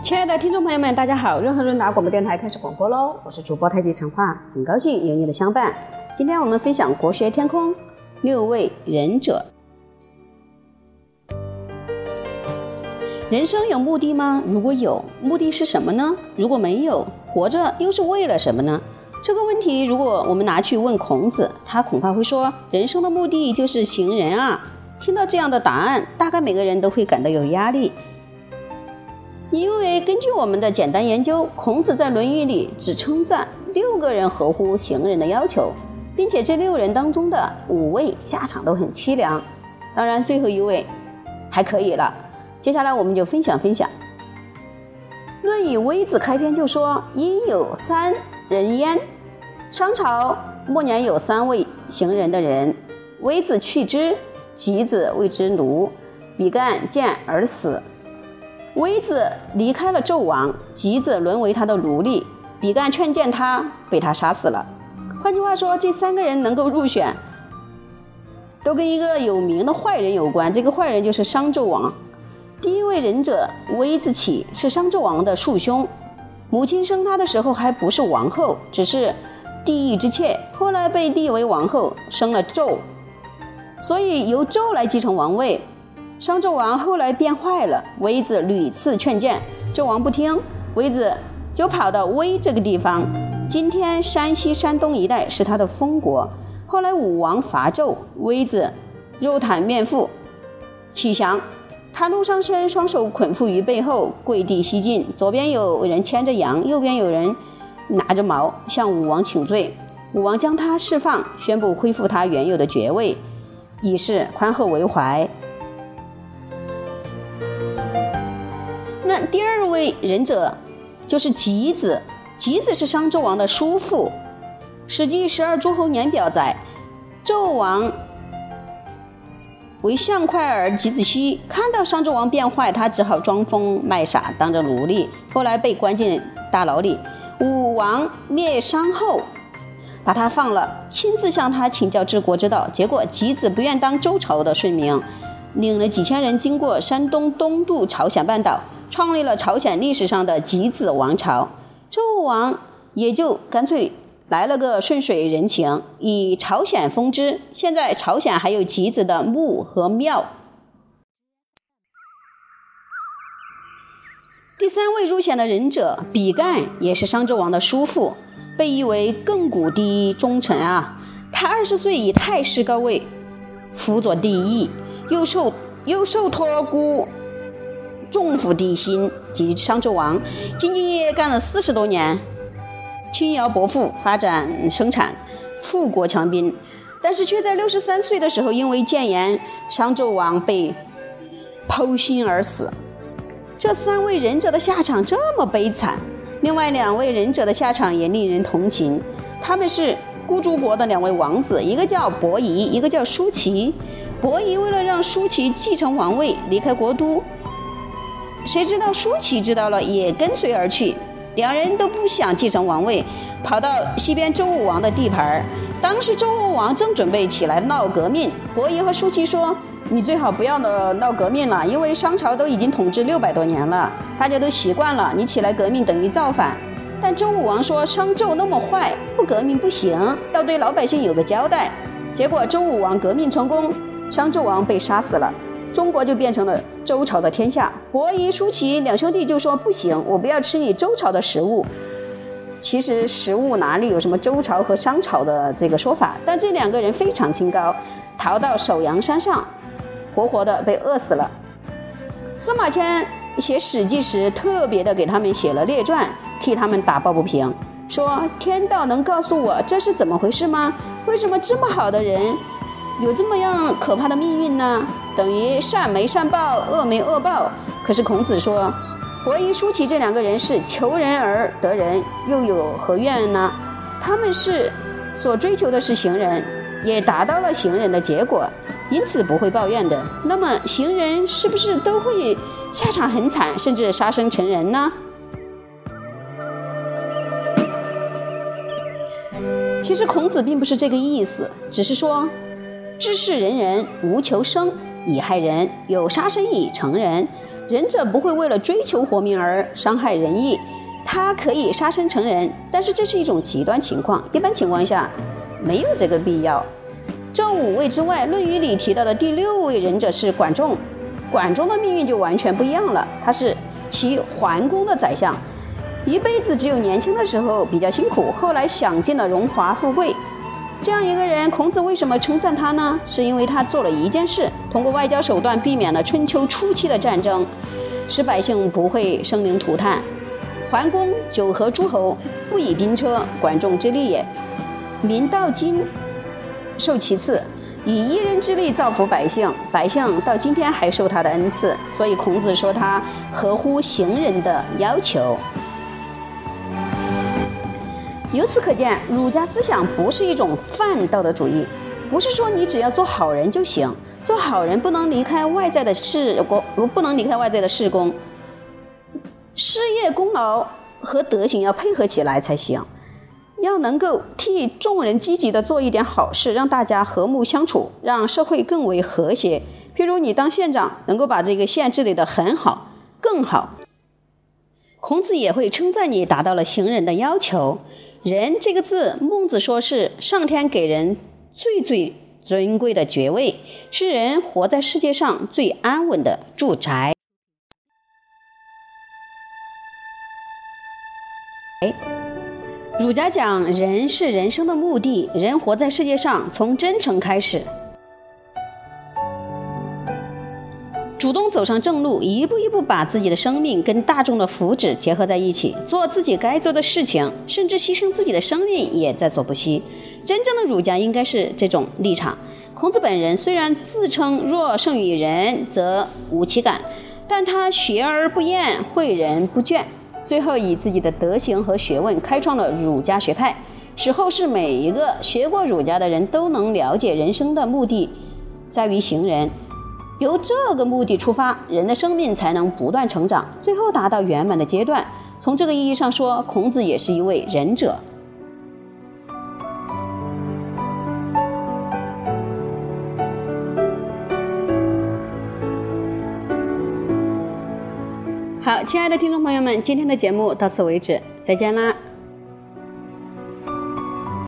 亲爱的听众朋友们，大家好！润和润达广播电台开始广播喽，我是主播太极陈化，很高兴有你的相伴。今天我们分享国学天空六位忍者。人生有目的吗？如果有，目的是什么呢？如果没有，活着又是为了什么呢？这个问题，如果我们拿去问孔子，他恐怕会说：人生的目的就是行人啊！听到这样的答案，大概每个人都会感到有压力。因为根据我们的简单研究，孔子在《论语》里只称赞六个人合乎行人的要求，并且这六人当中的五位下场都很凄凉，当然最后一位还可以了。接下来我们就分享分享，《论语·微子》开篇就说：“因有三人焉。”商朝末年有三位行人的人，微子去之，吉子为之奴，比干见而死。微子离开了纣王，吉子沦为他的奴隶，比干劝谏他，被他杀死了。换句话说，这三个人能够入选，都跟一个有名的坏人有关。这个坏人就是商纣王。第一位忍者微子启是商纣王的庶兄，母亲生他的时候还不是王后，只是帝邑之妾，后来被立为王后，生了纣，所以由纣来继承王位。商纣王后来变坏了，微子屡次劝谏，纣王不听，微子就跑到微这个地方，今天山西、山东一带是他的封国。后来武王伐纣，微子肉袒面腹，启降，他怒上身，双手捆缚于背后，跪地西进，左边有人牵着羊，右边有人拿着矛，向武王请罪。武王将他释放，宣布恢复他原有的爵位，以示宽厚为怀。那第二位忍者就是吉子，吉子是商纣王的叔父，《史记十二诸侯年表》载，纣王为相快儿吉子息，看到商纣王变坏，他只好装疯卖傻，当着奴隶，后来被关进大牢里。武王灭商后，把他放了，亲自向他请教治国之道，结果箕子不愿当周朝的顺民，领了几千人经过山东东渡朝鲜半岛。创立了朝鲜历史上的箕子王朝，周武王也就干脆来了个顺水人情，以朝鲜封之。现在朝鲜还有箕子的墓和庙。第三位入选的忍者比干也是商纣王的叔父，被誉为亘古第一忠臣啊。他二十岁以太师高位辅佐帝义，又受又受托孤。重负帝辛及商纣王，兢兢业业干了四十多年，轻徭薄赋，发展生产，富国强兵。但是却在六十三岁的时候，因为谏言，商纣王被剖心而死。这三位忍者的下场这么悲惨，另外两位忍者的下场也令人同情。他们是孤竹国的两位王子，一个叫伯夷，一个叫叔齐。伯夷为了让叔齐继承王位，离开国都。谁知道舒淇知道了，也跟随而去。两人都不想继承王位，跑到西边周武王的地盘儿。当时周武王正准备起来闹革命，伯夷和舒淇说：“你最好不要闹闹革命了，因为商朝都已经统治六百多年了，大家都习惯了。你起来革命等于造反。”但周武王说：“商纣那么坏，不革命不行，要对老百姓有个交代。”结果周武王革命成功，商纣王被杀死了。中国就变成了周朝的天下。伯夷、叔齐两兄弟就说：“不行，我不要吃你周朝的食物。”其实食物哪里有什么周朝和商朝的这个说法？但这两个人非常清高，逃到首阳山上，活活的被饿死了。司马迁写《史记》时，特别的给他们写了列传，替他们打抱不平，说：“天道能告诉我这是怎么回事吗？为什么这么好的人？”有这么样可怕的命运呢？等于善没善报，恶没恶报。可是孔子说，伯夷、叔齐这两个人是求人而得人，又有何怨呢？他们是所追求的是行人，也达到了行人的结果，因此不会抱怨的。那么行人是不是都会下场很惨，甚至杀生成人呢？其实孔子并不是这个意思，只是说。知是人人无求生，以害人，有杀生以成仁。仁者不会为了追求活命而伤害仁义，他可以杀生成仁，但是这是一种极端情况，一般情况下没有这个必要。这五位之外，《论语》里提到的第六位仁者是管仲。管仲的命运就完全不一样了，他是齐桓公的宰相，一辈子只有年轻的时候比较辛苦，后来享尽了荣华富贵。这样一个人，孔子为什么称赞他呢？是因为他做了一件事，通过外交手段避免了春秋初期的战争，使百姓不会生灵涂炭。桓公九合诸侯，不以兵车，管仲之利也，民到今受其赐。以一人之力造福百姓，百姓到今天还受他的恩赐，所以孔子说他合乎行人的要求。由此可见，儒家思想不是一种泛道德主义，不是说你只要做好人就行，做好人不能离开外在的事功，不能离开外在的事功，事业功劳和德行要配合起来才行。要能够替众人积极的做一点好事，让大家和睦相处，让社会更为和谐。譬如你当县长，能够把这个县治理得很好，更好。孔子也会称赞你达到了行人的要求。人这个字，孟子说是上天给人最最尊贵的爵位，是人活在世界上最安稳的住宅。哎。儒家讲，人是人生的目的，人活在世界上，从真诚开始，主动走上正路，一步一步把自己的生命跟大众的福祉结合在一起，做自己该做的事情，甚至牺牲自己的生命也在所不惜。真正的儒家应该是这种立场。孔子本人虽然自称若胜于人，则无其感，但他学而不厌，诲人不倦。最后以自己的德行和学问开创了儒家学派，使后世每一个学过儒家的人都能了解人生的目的在于行人。由这个目的出发，人的生命才能不断成长，最后达到圆满的阶段。从这个意义上说，孔子也是一位仁者。好，亲爱的听众朋友们，今天的节目到此为止，再见啦。